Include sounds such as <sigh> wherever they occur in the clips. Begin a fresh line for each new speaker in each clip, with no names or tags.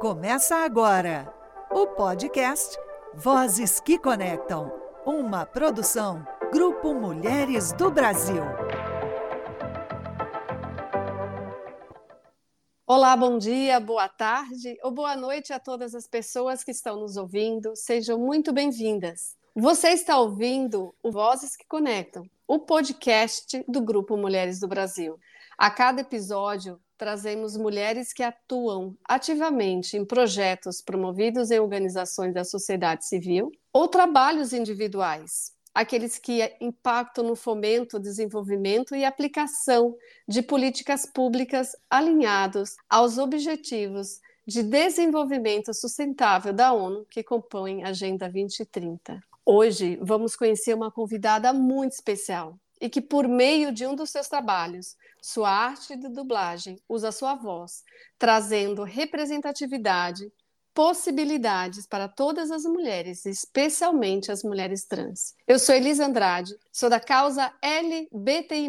Começa agora o podcast Vozes que Conectam, uma produção Grupo Mulheres do Brasil.
Olá, bom dia, boa tarde ou boa noite a todas as pessoas que estão nos ouvindo. Sejam muito bem-vindas. Você está ouvindo o Vozes que Conectam, o podcast do Grupo Mulheres do Brasil. A cada episódio, trazemos mulheres que atuam ativamente em projetos promovidos em organizações da sociedade civil ou trabalhos individuais, aqueles que impactam no fomento, desenvolvimento e aplicação de políticas públicas alinhados aos objetivos de desenvolvimento sustentável da ONU que compõem a Agenda 2030. Hoje vamos conhecer uma convidada muito especial e que, por meio de um dos seus trabalhos, sua arte de dublagem usa sua voz, trazendo representatividade, possibilidades para todas as mulheres, especialmente as mulheres trans. Eu sou Elisa Andrade, sou da causa LBTI+,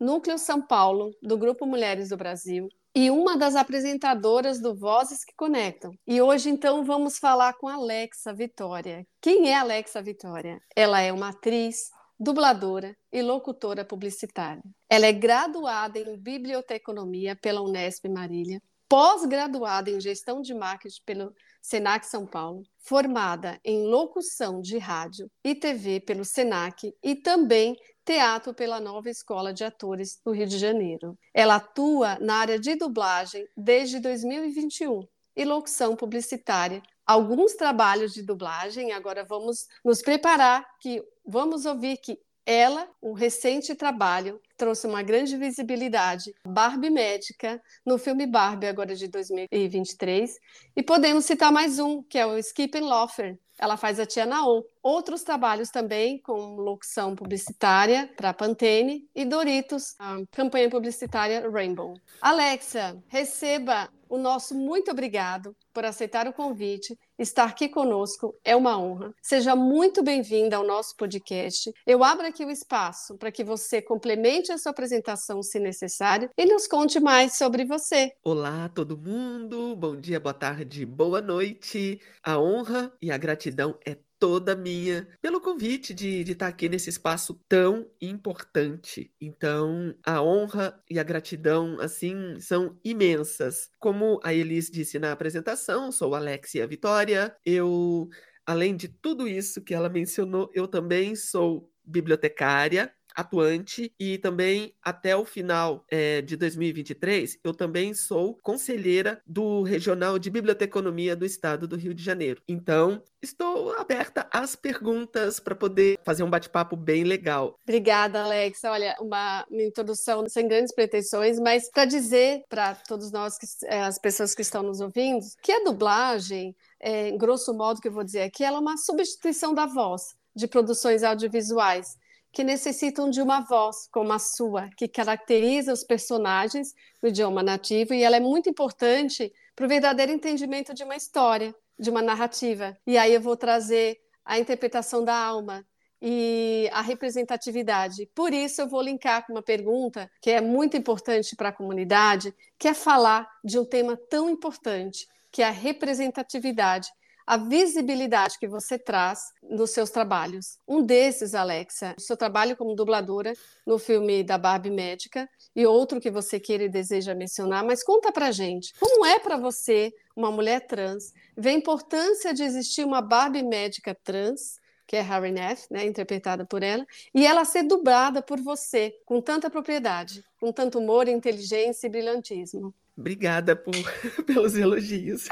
Núcleo São Paulo, do Grupo Mulheres do Brasil, e uma das apresentadoras do Vozes que Conectam. E hoje, então, vamos falar com Alexa Vitória. Quem é Alexa Vitória? Ela é uma atriz, dubladora e locutora publicitária. Ela é graduada em biblioteconomia pela Unesp Marília, pós-graduada em gestão de marketing pelo Senac São Paulo, formada em locução de rádio e TV pelo Senac e também teatro pela Nova Escola de Atores do Rio de Janeiro. Ela atua na área de dublagem desde 2021 e locução publicitária alguns trabalhos de dublagem. Agora vamos nos preparar que vamos ouvir que ela, o recente trabalho, trouxe uma grande visibilidade, Barbie Médica, no filme Barbie, agora de 2023. E podemos citar mais um, que é o Skip Loffer. Ela faz a Tia Naon. Outros trabalhos também, com locução publicitária para Pantene e Doritos, a campanha publicitária Rainbow. Alexa, receba o nosso muito obrigado por aceitar o convite, estar aqui conosco é uma honra. Seja muito bem-vinda ao nosso podcast. Eu abro aqui o espaço para que você complemente a sua apresentação, se necessário, e nos conte mais sobre você.
Olá, todo mundo. Bom dia, boa tarde, boa noite. A honra e a gratidão é toda minha pelo convite de, de estar aqui nesse espaço tão importante. Então, a honra e a gratidão, assim, são imensas. Como a Elis disse na apresentação, sou Alexia Vitória. Eu, além de tudo isso que ela mencionou, eu também sou bibliotecária, atuante e também até o final é, de 2023 eu também sou conselheira do Regional de Biblioteconomia do Estado do Rio de Janeiro. Então estou aberta às perguntas para poder fazer um bate-papo bem legal.
Obrigada, Alex. Olha, uma, uma introdução sem grandes pretensões, mas para dizer para todos nós, que, é, as pessoas que estão nos ouvindo, que a dublagem, é, grosso modo que eu vou dizer aqui, ela é uma substituição da voz de produções audiovisuais que necessitam de uma voz como a sua, que caracteriza os personagens no idioma nativo, e ela é muito importante para o verdadeiro entendimento de uma história, de uma narrativa. E aí eu vou trazer a interpretação da alma e a representatividade. Por isso eu vou linkar com uma pergunta que é muito importante para a comunidade, que é falar de um tema tão importante, que é a representatividade a visibilidade que você traz nos seus trabalhos. Um desses, Alexa, o seu trabalho como dubladora no filme da Barbie Médica e outro que você queira e deseja mencionar, mas conta pra gente, como é para você, uma mulher trans, ver a importância de existir uma Barbie médica trans que é Harry Neff, né, interpretada por ela, e ela ser dublada por você, com tanta propriedade, com tanto humor, inteligência e brilhantismo.
Obrigada por, <laughs> pelos elogios.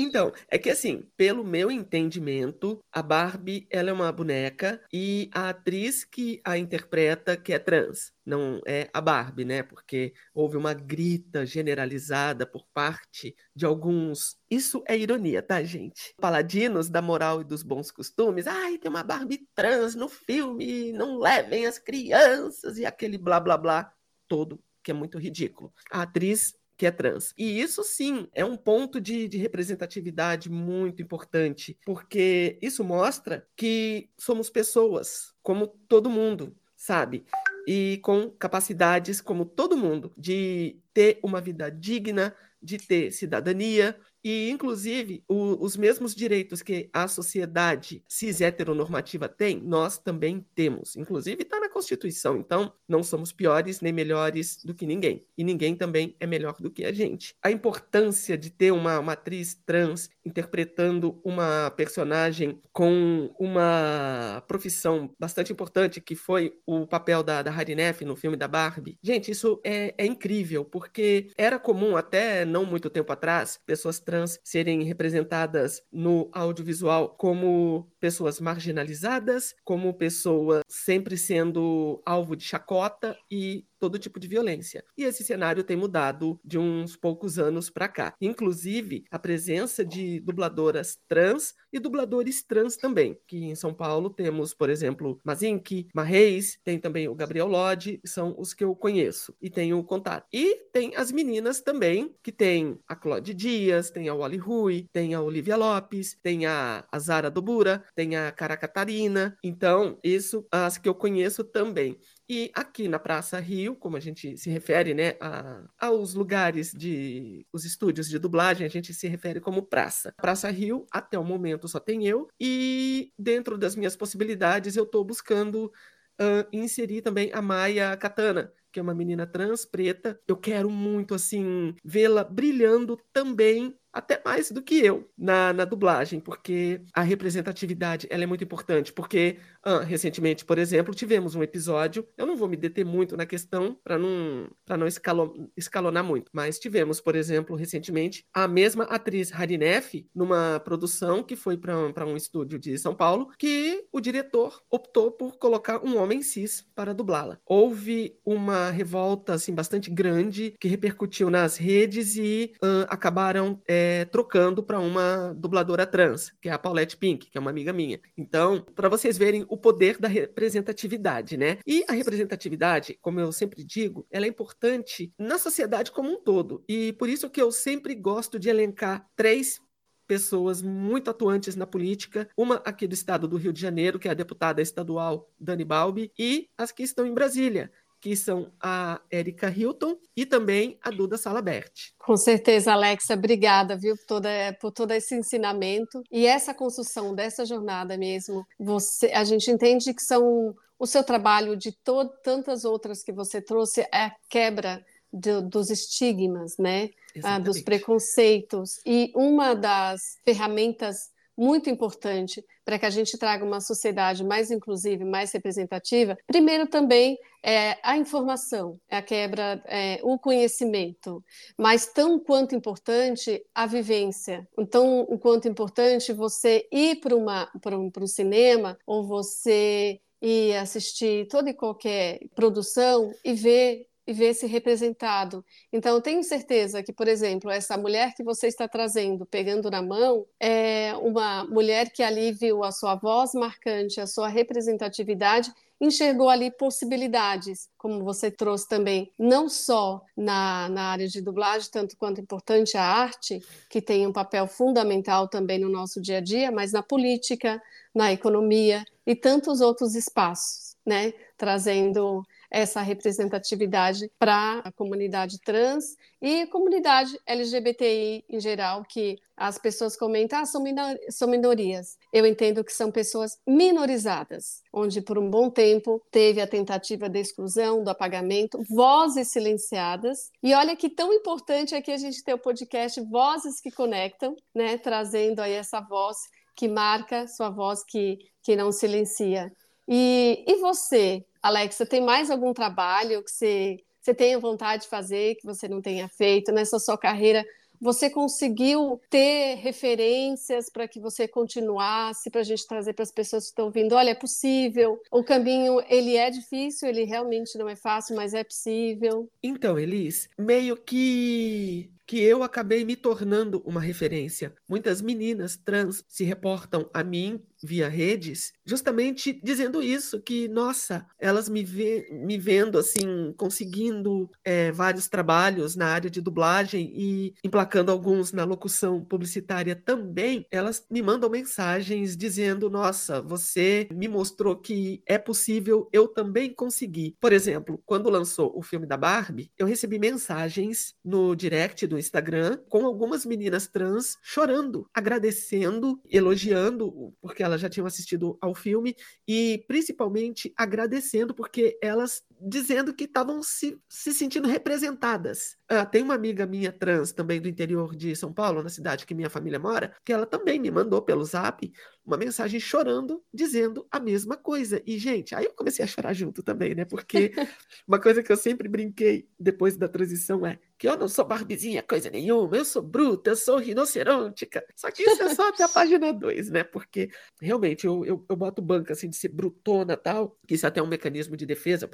Então, é que assim, pelo meu entendimento, a Barbie ela é uma boneca e a atriz que a interpreta que é trans, não é a Barbie, né? Porque houve uma grita generalizada por parte de alguns. Isso é ironia, tá, gente? Paladinos da moral e dos bons costumes. Ai, tem uma Barbie trans no filme, não levem as crianças e aquele blá blá blá todo que é muito ridículo. A atriz que é trans. E isso sim é um ponto de, de, representatividade muito importante, porque isso mostra que somos pessoas, como todo mundo, sabe? E com capacidades, como todo mundo, de ter uma vida digna, de ter cidadania, e, inclusive, o, os mesmos direitos que a sociedade cis heteronormativa tem, nós também temos. Inclusive, está na Constituição. Então, não somos piores nem melhores do que ninguém. E ninguém também é melhor do que a gente. A importância de ter uma, atriz trans interpretando uma personagem com uma profissão bastante importante, que foi o papel da, da Harry Neff no filme da Barbie. Gente, isso é, é incrível, porque era comum até não muito tempo atrás pessoas trans serem representadas no audiovisual como pessoas marginalizadas, como pessoas sempre sendo alvo de chacota e todo tipo de violência. E esse cenário tem mudado de uns poucos anos para cá. Inclusive, a presença de dubladoras trans e dubladores trans também, que em São Paulo temos, por exemplo, Mazink, Marreis, tem também o Gabriel Lodge, são os que eu conheço e tenho contato. E tem as meninas também, que tem a Claude Dias, tem a Wally Rui, tem a Olivia Lopes, tem a, a Zara Dobura, tem a Cara Catarina. Então, isso as que eu conheço também. E aqui na Praça Rio, como a gente se refere, né, a, aos lugares de os estúdios de dublagem, a gente se refere como praça. Praça Rio, até o momento só tem eu e dentro das minhas possibilidades eu estou buscando uh, inserir também a Maia Katana, que é uma menina trans preta. Eu quero muito assim vê-la brilhando também até mais do que eu na, na dublagem, porque a representatividade ela é muito importante. Porque ah, recentemente, por exemplo, tivemos um episódio. Eu não vou me deter muito na questão para não para não escalo, escalonar muito, mas tivemos, por exemplo, recentemente a mesma atriz Harinef numa produção que foi para um estúdio de São Paulo, que o diretor optou por colocar um homem cis para dublá-la. Houve uma revolta assim bastante grande que repercutiu nas redes e uh, acabaram é, é, trocando para uma dubladora trans, que é a Paulette Pink, que é uma amiga minha. Então, para vocês verem o poder da representatividade, né? E a representatividade, como eu sempre digo, ela é importante na sociedade como um todo. E por isso que eu sempre gosto de elencar três pessoas muito atuantes na política, uma aqui do estado do Rio de Janeiro, que é a deputada estadual Dani Balbi, e as que estão em Brasília, que são a Erika Hilton e também a Duda Salabert.
Com certeza, Alexa, obrigada, viu, por, toda, por todo esse ensinamento e essa construção dessa jornada mesmo. Você, a gente entende que são o seu trabalho de to, tantas outras que você trouxe é a quebra de, dos estigmas, né? Ah, dos preconceitos e uma das ferramentas muito importante para que a gente traga uma sociedade mais inclusiva, mais representativa, primeiro também é a informação, é a quebra, é, o conhecimento, mas tão quanto importante a vivência. Então, o quanto importante você ir para um, um cinema ou você ir assistir toda e qualquer produção e ver e ver-se representado. Então, eu tenho certeza que, por exemplo, essa mulher que você está trazendo, pegando na mão, é uma mulher que ali viu a sua voz marcante, a sua representatividade enxergou ali possibilidades, como você trouxe também, não só na, na área de dublagem, tanto quanto importante a arte, que tem um papel fundamental também no nosso dia a dia, mas na política, na economia e tantos outros espaços, né? Trazendo essa representatividade para a comunidade trans e comunidade LGBTI em geral, que as pessoas comentam, ah, são, minor são minorias. Eu entendo que são pessoas minorizadas, onde por um bom tempo teve a tentativa de exclusão, do apagamento, vozes silenciadas. E olha que tão importante é que a gente tem o podcast Vozes que Conectam, né, trazendo aí essa voz que marca, sua voz que, que não silencia. E, e você, Alexa, tem mais algum trabalho que você, você tenha vontade de fazer, que você não tenha feito nessa sua carreira? Você conseguiu ter referências para que você continuasse, para a gente trazer para as pessoas que estão ouvindo, olha, é possível, o caminho, ele é difícil, ele realmente não é fácil, mas é possível.
Então, Elis, meio que que eu acabei me tornando uma referência. Muitas meninas trans se reportam a mim via redes, justamente dizendo isso, que, nossa, elas me, vê, me vendo assim, conseguindo é, vários trabalhos na área de dublagem e emplacando alguns na locução publicitária também, elas me mandam mensagens dizendo, nossa, você me mostrou que é possível, eu também consegui. Por exemplo, quando lançou o filme da Barbie, eu recebi mensagens no direct do Instagram com algumas meninas trans chorando, agradecendo, elogiando, porque elas já tinham assistido ao filme, e principalmente agradecendo porque elas dizendo que estavam se, se sentindo representadas. Ah, tem uma amiga minha trans também do interior de São Paulo, na cidade que minha família mora, que ela também me mandou pelo zap uma mensagem chorando, dizendo a mesma coisa. E, gente, aí eu comecei a chorar junto também, né? Porque <laughs> uma coisa que eu sempre brinquei depois da transição é que eu não sou barbizinha coisa nenhuma, eu sou bruta, eu sou rinocerontica. Só que isso é só até a página 2, né? Porque realmente eu, eu, eu boto banca assim de ser brutona tal, que isso é até é um mecanismo de defesa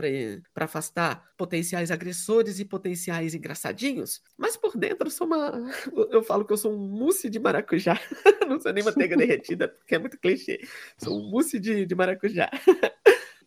para afastar potenciais agressores e potenciais engraçadinhos. Mas por dentro eu sou uma. Eu falo que eu sou um mousse de maracujá. <laughs> não sou nem manteiga derretida, porque é muito clichê. Sou um mousse de, de maracujá.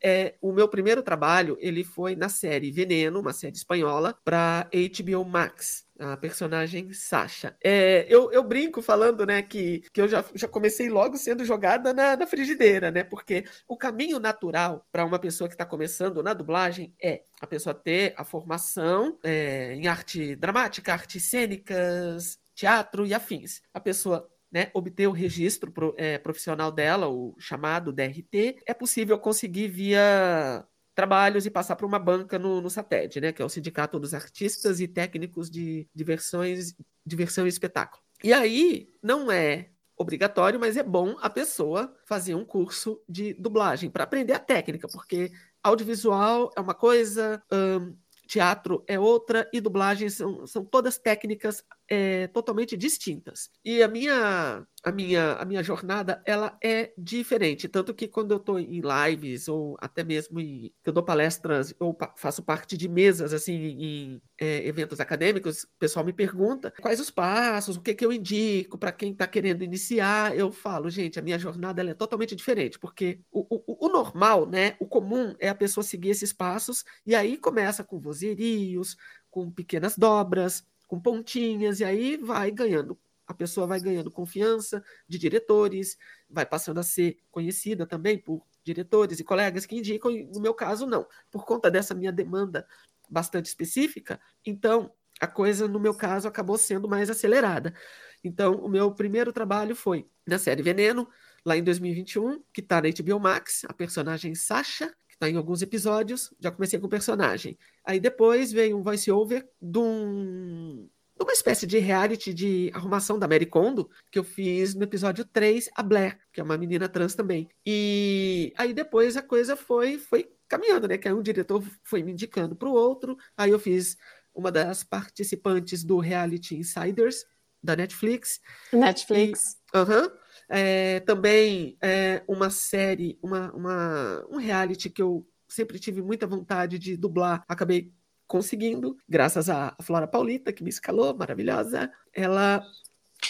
É, o meu primeiro trabalho ele foi na série Veneno, uma série espanhola, para HBO Max a personagem Sasha. É, eu, eu brinco falando, né, que, que eu já, já comecei logo sendo jogada na, na frigideira, né, porque o caminho natural para uma pessoa que está começando na dublagem é a pessoa ter a formação é, em arte dramática, artes cênicas, teatro e afins. A pessoa né, obter o registro pro, é, profissional dela, o chamado DRT, é possível conseguir via trabalhos e passar para uma banca no, no SATED, né, que é o Sindicato dos Artistas e Técnicos de Diversões, Diversão e Espetáculo. E aí, não é obrigatório, mas é bom a pessoa fazer um curso de dublagem para aprender a técnica, porque audiovisual é uma coisa, hum, teatro é outra e dublagem são, são todas técnicas é, totalmente distintas. E a minha, a, minha, a minha jornada ela é diferente, tanto que quando eu estou em lives ou até mesmo em, que eu dou palestras ou pa faço parte de mesas assim em é, eventos acadêmicos, o pessoal me pergunta quais os passos, o que, que eu indico para quem está querendo iniciar. Eu falo, gente, a minha jornada ela é totalmente diferente, porque o, o, o normal, né, o comum é a pessoa seguir esses passos e aí começa com vozerios, com pequenas dobras, com pontinhas, e aí vai ganhando. A pessoa vai ganhando confiança de diretores, vai passando a ser conhecida também por diretores e colegas que indicam, e no meu caso, não. Por conta dessa minha demanda bastante específica, então a coisa, no meu caso, acabou sendo mais acelerada. Então, o meu primeiro trabalho foi na série Veneno, lá em 2021, que está na HBO Max, a personagem Sasha, tá em alguns episódios, já comecei com o personagem. Aí depois veio um voice-over de, um, de uma espécie de reality de arrumação da Mary Kondo, que eu fiz no episódio 3, a Blair, que é uma menina trans também. E aí depois a coisa foi, foi caminhando, né? Que aí um diretor foi me indicando para o outro, aí eu fiz uma das participantes do reality Insiders, da Netflix.
Netflix.
Aham. É, também é, uma série, uma, uma, um reality que eu sempre tive muita vontade de dublar, acabei conseguindo, graças a Flora Paulita, que me escalou, maravilhosa. Ela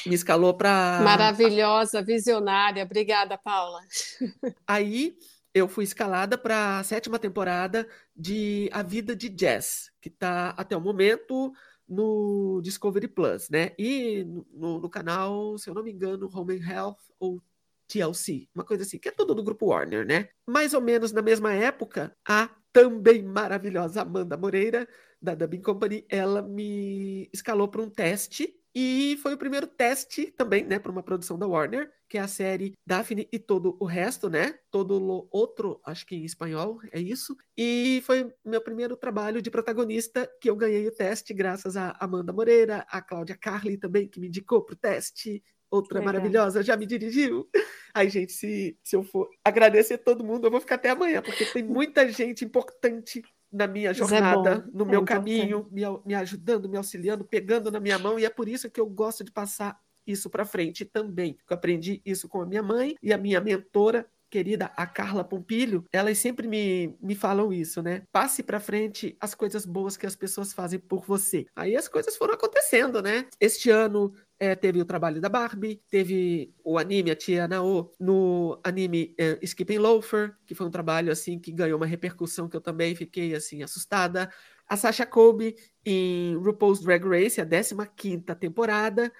me escalou para.
Maravilhosa, visionária. Obrigada, Paula. <laughs>
Aí eu fui escalada para a sétima temporada de A Vida de Jazz, que está até o momento no Discovery Plus, né? E no, no, canal, se eu não me engano, Home and Health ou TLC, uma coisa assim, que é tudo do grupo Warner, né? Mais ou menos na mesma época, a também maravilhosa Amanda Moreira, da Dubbing Company, ela me escalou para um teste e foi o primeiro teste também, né, para uma produção da Warner, que é a série Daphne e todo o resto, né? Todo o outro, acho que em espanhol, é isso. E foi meu primeiro trabalho de protagonista que eu ganhei o teste graças a Amanda Moreira, a Cláudia Carli também que me indicou pro teste. Outra Legal. maravilhosa já me dirigiu. Ai, gente, se, se eu for agradecer todo mundo, eu vou ficar até amanhã, porque tem muita gente importante na minha é jornada, é no meu é caminho, me, me ajudando, me auxiliando, pegando na minha mão, e é por isso que eu gosto de passar isso para frente também. Eu aprendi isso com a minha mãe e a minha mentora, querida, a Carla Pompilho, elas sempre me, me falam isso, né? Passe para frente as coisas boas que as pessoas fazem por você. Aí as coisas foram acontecendo, né? Este ano é, teve o trabalho da Barbie, teve o anime A Tia Nao no anime é, Skipping Loafer, que foi um trabalho assim que ganhou uma repercussão que eu também fiquei assim assustada. A Sasha Colby em RuPaul's Drag Race, a 15 temporada,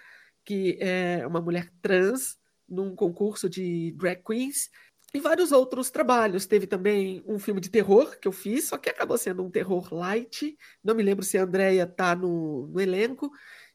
que é uma mulher trans num concurso de drag queens. E vários outros trabalhos. Teve também um filme de terror que eu fiz, só que acabou sendo um terror light. Não me lembro se a Andrea tá no, no elenco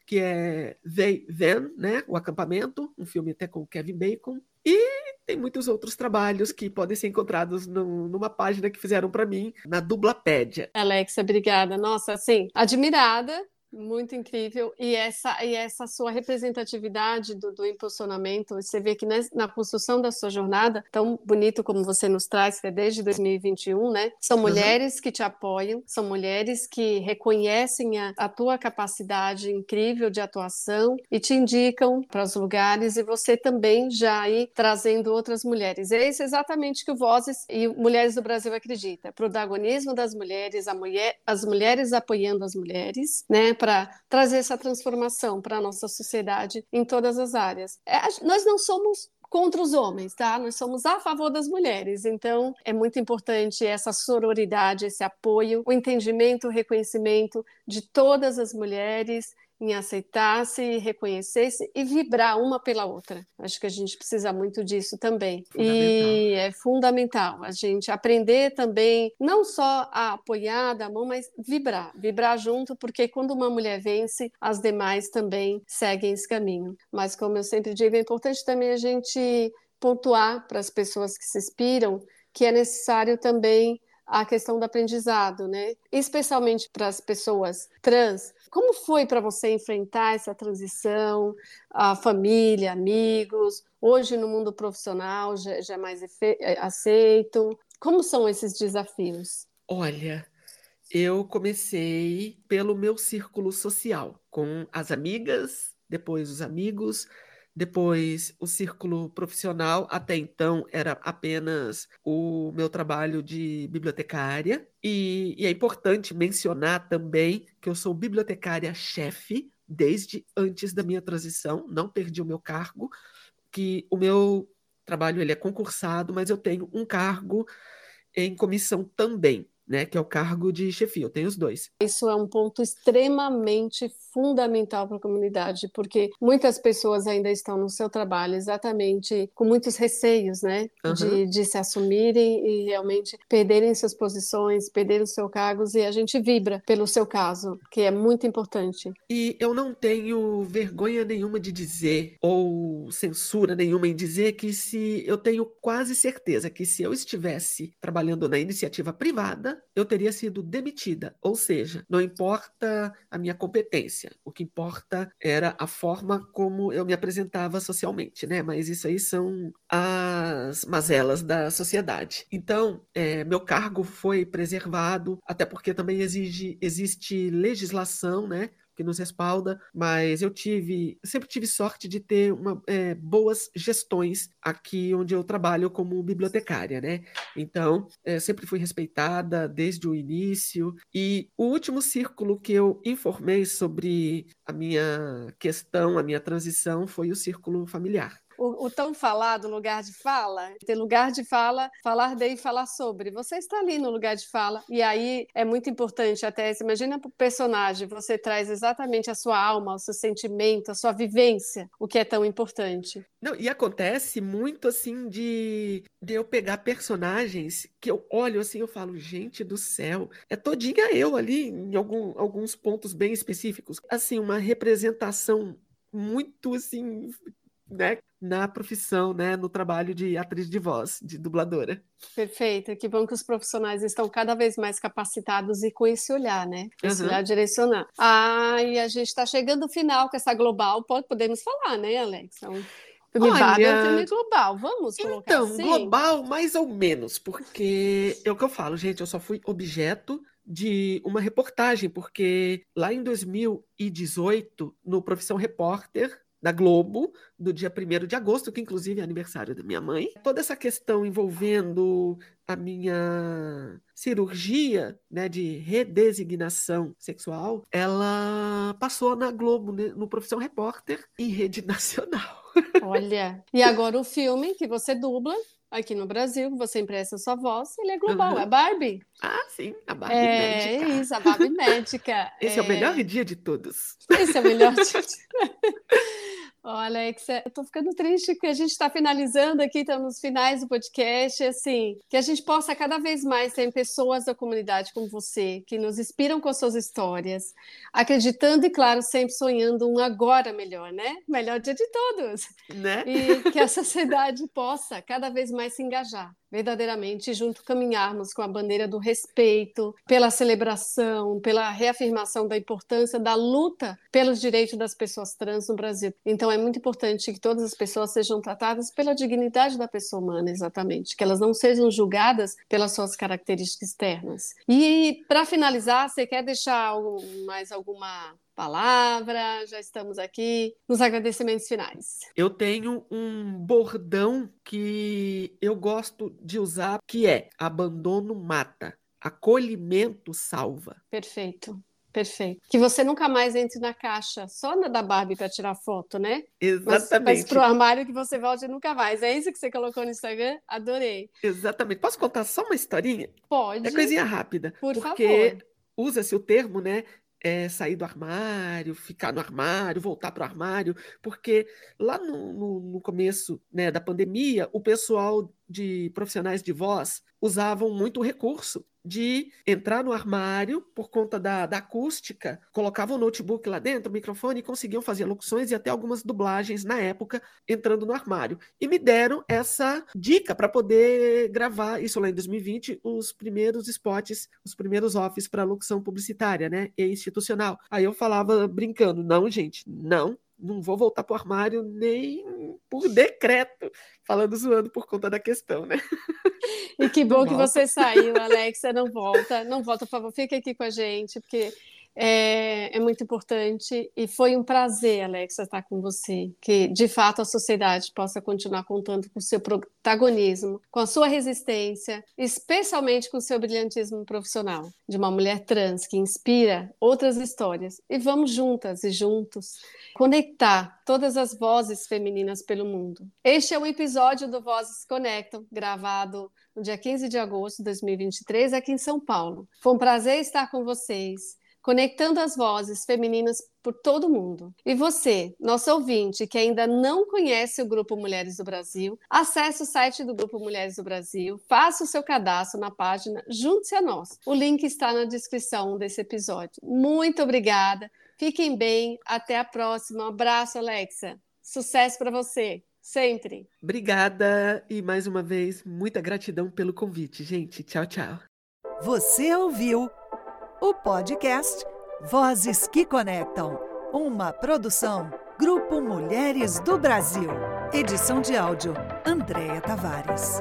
que é They Then, né? O Acampamento, um filme até com Kevin Bacon. E tem muitos outros trabalhos que podem ser encontrados no, numa página que fizeram para mim, na Dublapédia.
Alexa, obrigada. Nossa, assim, admirada muito incrível. E essa, e essa sua representatividade do, do impulsionamento, você vê que na construção da sua jornada, tão bonito como você nos traz, que é desde 2021, né? São uhum. mulheres uhum. que te apoiam, são mulheres que reconhecem a, a tua capacidade incrível de atuação e te indicam para os lugares, e você também já aí trazendo outras mulheres. É isso exatamente que o Vozes e Mulheres do Brasil acredita: protagonismo das mulheres, a mulher, as mulheres apoiando as mulheres, né? Para trazer essa transformação para a nossa sociedade em todas as áreas. É, nós não somos contra os homens, tá? Nós somos a favor das mulheres. Então, é muito importante essa sororidade, esse apoio, o entendimento, o reconhecimento de todas as mulheres em aceitar-se, reconhecer-se e vibrar uma pela outra. Acho que a gente precisa muito disso também. E é fundamental a gente aprender também, não só a apoiar da mão, mas vibrar, vibrar junto, porque quando uma mulher vence, as demais também seguem esse caminho. Mas como eu sempre digo, é importante também a gente pontuar para as pessoas que se inspiram que é necessário também a questão do aprendizado, né? Especialmente para as pessoas trans. Como foi para você enfrentar essa transição, a família, amigos? Hoje no mundo profissional já, já é mais é, aceito. Como são esses desafios?
Olha, eu comecei pelo meu círculo social, com as amigas, depois os amigos, depois, o círculo profissional, até então, era apenas o meu trabalho de bibliotecária. E, e é importante mencionar também que eu sou bibliotecária-chefe desde antes da minha transição, não perdi o meu cargo, que o meu trabalho ele é concursado, mas eu tenho um cargo em comissão também né, que é o cargo de chefia. Eu tenho os dois.
Isso é um ponto extremamente fundamental para a comunidade, porque muitas pessoas ainda estão no seu trabalho exatamente com muitos receios, né, uhum. de, de se assumirem e realmente perderem suas posições, perderem seus cargos, e a gente vibra pelo seu caso, que é muito importante.
E eu não tenho vergonha nenhuma de dizer, ou censura nenhuma em dizer, que se eu tenho quase certeza que se eu estivesse trabalhando na iniciativa privada, eu teria sido demitida. Ou seja, não importa a minha competência, o que importa era a forma como eu me apresentava socialmente, né? Mas isso aí são as mazelas da sociedade. Então, é, meu cargo foi preservado, até porque também exige, existe legislação, né? Que nos respalda, mas eu tive, sempre tive sorte de ter uma, é, boas gestões aqui onde eu trabalho como bibliotecária, né? Então, é, sempre fui respeitada desde o início. E o último círculo que eu informei sobre a minha questão, a minha transição, foi o círculo familiar
o, o, tão falado lugar de fala, ter lugar de fala, falar de e falar sobre. Você está ali no lugar de fala, e aí é muito importante até, imagina o personagem, você traz exatamente a sua alma, o seu sentimento, a sua vivência, o que é tão importante.
Não, e acontece muito assim de, de eu pegar personagens que eu olho assim, eu falo, gente do céu, é todinha eu ali em algum, alguns pontos bem específicos. Assim, uma representação muito assim né, na profissão, né, no trabalho de atriz de voz, de dubladora.
Perfeito, que bom que os profissionais estão cada vez mais capacitados e com esse olhar, né? Esse uhum. olhar direcionar. Ah, e a gente está chegando ao final com essa global, podemos falar, né, Alex? Então, Olha, é um filme global, vamos colocar
então,
assim?
global mais ou menos, porque é o que eu falo, gente, eu só fui objeto de uma reportagem, porque lá em 2018, no Profissão Repórter, da Globo, do dia 1 de agosto, que inclusive é aniversário da minha mãe. Toda essa questão envolvendo a minha cirurgia né, de redesignação sexual, ela passou na Globo, né, no Profissão Repórter, em rede <laughs> nacional.
Olha, e agora o filme que você dubla aqui no Brasil, você empresta sua voz, ele é global, uhum. é Barbie.
Ah, sim, a Barbie é, médica.
É isso, a Barbie médica.
Esse é... é... o melhor dia de todos.
Esse é o melhor dia. De... <laughs> <laughs> Oh, Alexa, eu tô ficando triste que a gente está finalizando aqui, estamos nos finais do podcast, assim, que a gente possa cada vez mais ter pessoas da comunidade como você, que nos inspiram com suas histórias, acreditando e, claro, sempre sonhando um agora melhor, né? Melhor dia de todos.
Né?
E que a sociedade possa cada vez mais se engajar verdadeiramente junto caminharmos com a bandeira do respeito, pela celebração, pela reafirmação da importância da luta pelos direitos das pessoas trans no Brasil. Então é muito importante que todas as pessoas sejam tratadas pela dignidade da pessoa humana, exatamente, que elas não sejam julgadas pelas suas características externas. E para finalizar, você quer deixar mais alguma palavra, já estamos aqui nos agradecimentos finais.
Eu tenho um bordão que eu gosto de usar, que é abandono mata, acolhimento salva.
Perfeito. Perfeito. Que você nunca mais entre na caixa só na da Barbie para tirar foto, né?
Exatamente.
Mas, mas para o armário que você volte nunca mais. É isso que você colocou no Instagram? Adorei.
Exatamente. Posso contar só uma historinha?
Pode.
É coisinha rápida.
Por
porque
favor.
Usa-se o termo, né? É, sair do armário, ficar no armário, voltar para o armário, porque lá no, no, no começo né, da pandemia, o pessoal de profissionais de voz usavam muito o recurso de entrar no armário por conta da, da acústica, colocavam o notebook lá dentro, o microfone e conseguiam fazer locuções e até algumas dublagens na época entrando no armário. E me deram essa dica para poder gravar isso lá em 2020, os primeiros spots, os primeiros offs para locução publicitária, né, e institucional. Aí eu falava brincando, não, gente, não, não vou voltar para o armário nem por decreto, falando zoando por conta da questão, né?
E que bom que você saiu, Alexa, não volta, não volta, por favor, fica aqui com a gente, porque é, é, muito importante e foi um prazer, Alexa, estar com você. Que de fato a sociedade possa continuar contando com o seu protagonismo, com a sua resistência, especialmente com o seu brilhantismo profissional, de uma mulher trans que inspira outras histórias. E vamos juntas e juntos conectar todas as vozes femininas pelo mundo. Este é um episódio do Vozes Conectam, gravado no dia 15 de agosto de 2023 aqui em São Paulo. Foi um prazer estar com vocês conectando as vozes femininas por todo o mundo. E você, nosso ouvinte, que ainda não conhece o Grupo Mulheres do Brasil, acesse o site do Grupo Mulheres do Brasil, faça o seu cadastro na página Junte-se a nós. O link está na descrição desse episódio. Muito obrigada. Fiquem bem. Até a próxima. Um abraço, Alexa. Sucesso para você. Sempre.
Obrigada e mais uma vez, muita gratidão pelo convite, gente. Tchau, tchau.
Você ouviu o podcast Vozes que Conectam, uma produção Grupo Mulheres do Brasil. Edição de áudio Andréa Tavares.